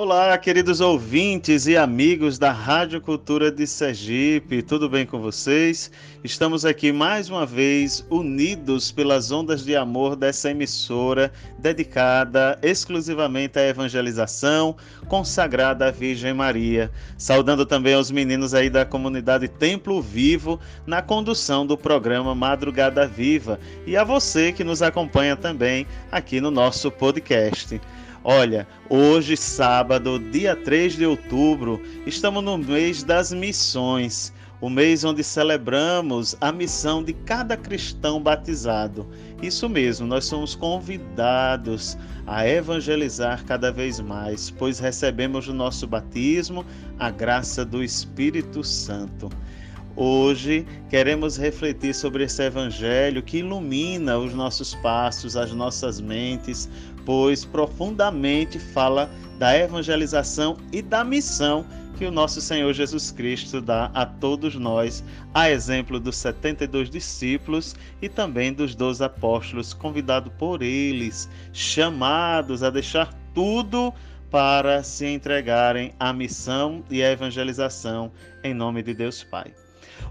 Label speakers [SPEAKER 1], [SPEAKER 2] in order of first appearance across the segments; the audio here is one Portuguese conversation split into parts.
[SPEAKER 1] Olá, queridos ouvintes e amigos da Rádio Cultura de Sergipe, tudo bem com vocês? Estamos aqui mais uma vez unidos pelas ondas de amor dessa emissora dedicada exclusivamente à evangelização, consagrada à Virgem Maria. Saudando também aos meninos aí da comunidade Templo Vivo na condução do programa Madrugada Viva e a você que nos acompanha também aqui no nosso podcast. Olha, hoje, sábado, dia 3 de outubro, estamos no mês das missões, o mês onde celebramos a missão de cada cristão batizado. Isso mesmo, nós somos convidados a evangelizar cada vez mais, pois recebemos no nosso batismo a graça do Espírito Santo. Hoje queremos refletir sobre esse evangelho que ilumina os nossos passos, as nossas mentes, pois profundamente fala da evangelização e da missão que o nosso Senhor Jesus Cristo dá a todos nós, a exemplo dos 72 discípulos e também dos 12 apóstolos, convidados por eles, chamados a deixar tudo para se entregarem à missão e à evangelização em nome de Deus Pai.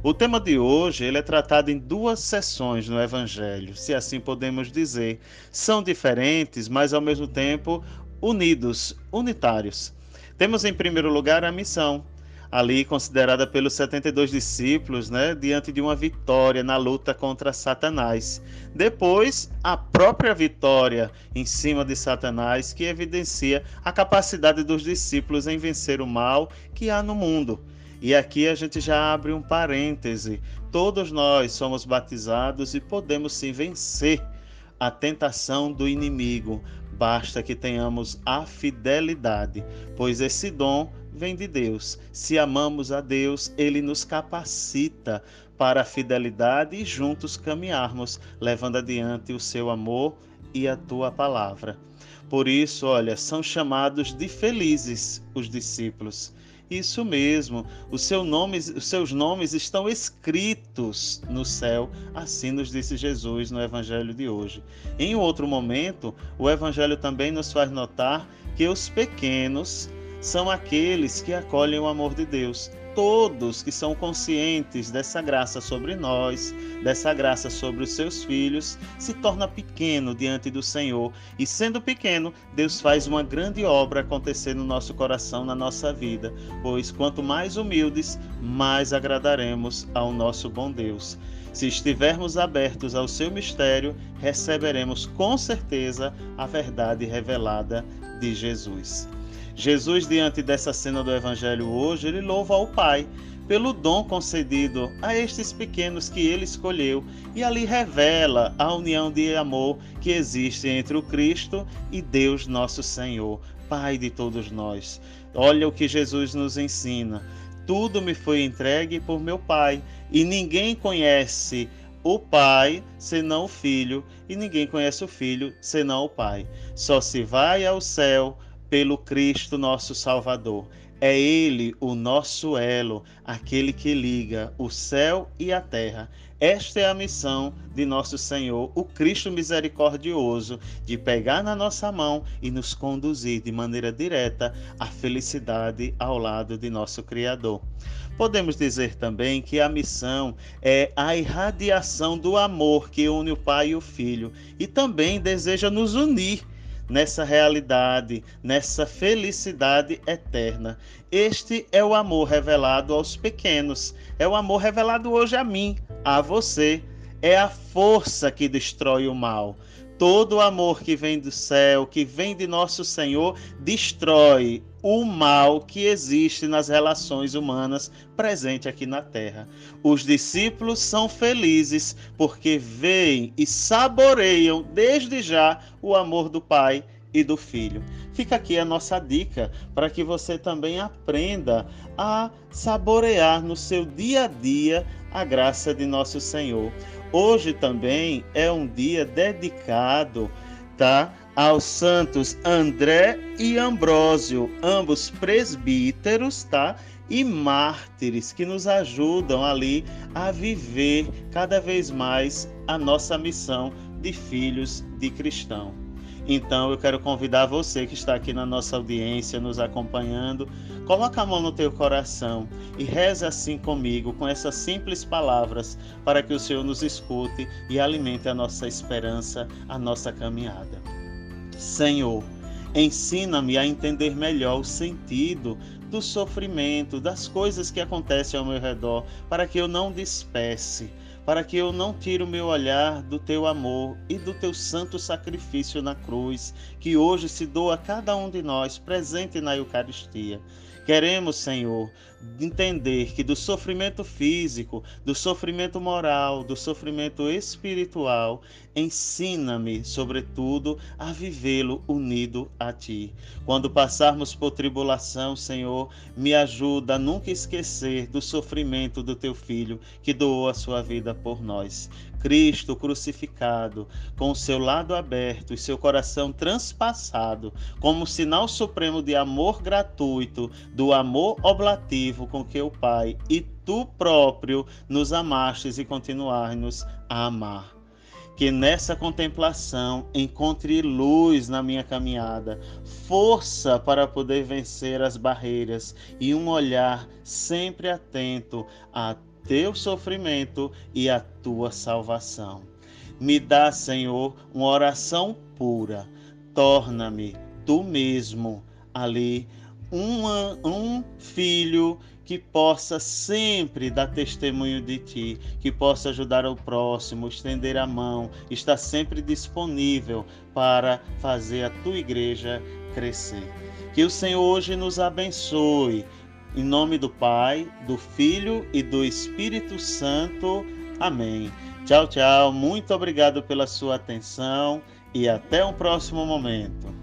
[SPEAKER 1] O tema de hoje ele é tratado em duas sessões no Evangelho, se assim podemos dizer. São diferentes, mas ao mesmo tempo unidos, unitários. Temos em primeiro lugar a missão, ali considerada pelos 72 discípulos, né, diante de uma vitória na luta contra Satanás. Depois, a própria vitória em cima de Satanás, que evidencia a capacidade dos discípulos em vencer o mal que há no mundo. E aqui a gente já abre um parêntese. Todos nós somos batizados e podemos sim vencer a tentação do inimigo. Basta que tenhamos a fidelidade, pois esse dom vem de Deus. Se amamos a Deus, ele nos capacita para a fidelidade e juntos caminharmos, levando adiante o seu amor e a tua palavra. Por isso, olha, são chamados de felizes os discípulos isso mesmo, os, seu nomes, os seus nomes estão escritos no céu, assim nos disse Jesus no Evangelho de hoje. Em outro momento, o Evangelho também nos faz notar que os pequenos são aqueles que acolhem o amor de Deus todos que são conscientes dessa graça sobre nós, dessa graça sobre os seus filhos, se torna pequeno diante do Senhor. E sendo pequeno, Deus faz uma grande obra acontecer no nosso coração, na nossa vida. Pois quanto mais humildes, mais agradaremos ao nosso bom Deus. Se estivermos abertos ao seu mistério, receberemos com certeza a verdade revelada de Jesus. Jesus, diante dessa cena do Evangelho hoje, ele louva ao Pai pelo dom concedido a estes pequenos que ele escolheu e ali revela a união de amor que existe entre o Cristo e Deus nosso Senhor, Pai de todos nós. Olha o que Jesus nos ensina. Tudo me foi entregue por meu Pai, e ninguém conhece o Pai senão o Filho, e ninguém conhece o Filho senão o Pai. Só se vai ao céu pelo Cristo nosso Salvador. É Ele o nosso elo, aquele que liga o céu e a terra. Esta é a missão de nosso Senhor, o Cristo misericordioso, de pegar na nossa mão e nos conduzir de maneira direta à felicidade ao lado de nosso Criador. Podemos dizer também que a missão é a irradiação do amor que une o Pai e o Filho e também deseja nos unir nessa realidade, nessa felicidade eterna. Este é o amor revelado aos pequenos, é o amor revelado hoje a mim, a você. É a força que destrói o mal. Todo amor que vem do céu, que vem de nosso Senhor, destrói o mal que existe nas relações humanas presente aqui na terra. Os discípulos são felizes porque veem e saboreiam desde já o amor do Pai e do Filho. Fica aqui a nossa dica para que você também aprenda a saborear no seu dia a dia a graça de nosso Senhor. Hoje também é um dia dedicado, tá? Aos santos André e Ambrósio, ambos presbíteros, tá? E mártires que nos ajudam ali a viver cada vez mais a nossa missão de filhos de cristão. Então eu quero convidar você que está aqui na nossa audiência, nos acompanhando, coloca a mão no teu coração e reza assim comigo, com essas simples palavras, para que o Senhor nos escute e alimente a nossa esperança, a nossa caminhada. Senhor, ensina-me a entender melhor o sentido do sofrimento, das coisas que acontecem ao meu redor, para que eu não despece para que eu não tire o meu olhar do teu amor e do teu santo sacrifício na cruz, que hoje se doa a cada um de nós, presente na Eucaristia. Queremos, Senhor, entender que do sofrimento físico, do sofrimento moral, do sofrimento espiritual, ensina-me, sobretudo, a vivê-lo unido a Ti. Quando passarmos por tribulação, Senhor, me ajuda a nunca esquecer do sofrimento do Teu Filho que doou a sua vida por nós. Cristo crucificado, com o seu lado aberto e seu coração transpassado, como sinal supremo de amor gratuito, do amor oblativo com que o Pai e tu próprio nos amastes e continuar-nos a amar. Que nessa contemplação encontre luz na minha caminhada, força para poder vencer as barreiras e um olhar sempre atento a teu sofrimento e a tua salvação. Me dá, Senhor, uma oração pura. Torna-me tu mesmo ali um filho que possa sempre dar testemunho de ti, que possa ajudar o próximo, estender a mão, estar sempre disponível para fazer a tua igreja crescer. Que o Senhor hoje nos abençoe em nome do Pai, do Filho e do Espírito Santo. Amém. Tchau, tchau. Muito obrigado pela sua atenção e até um próximo momento.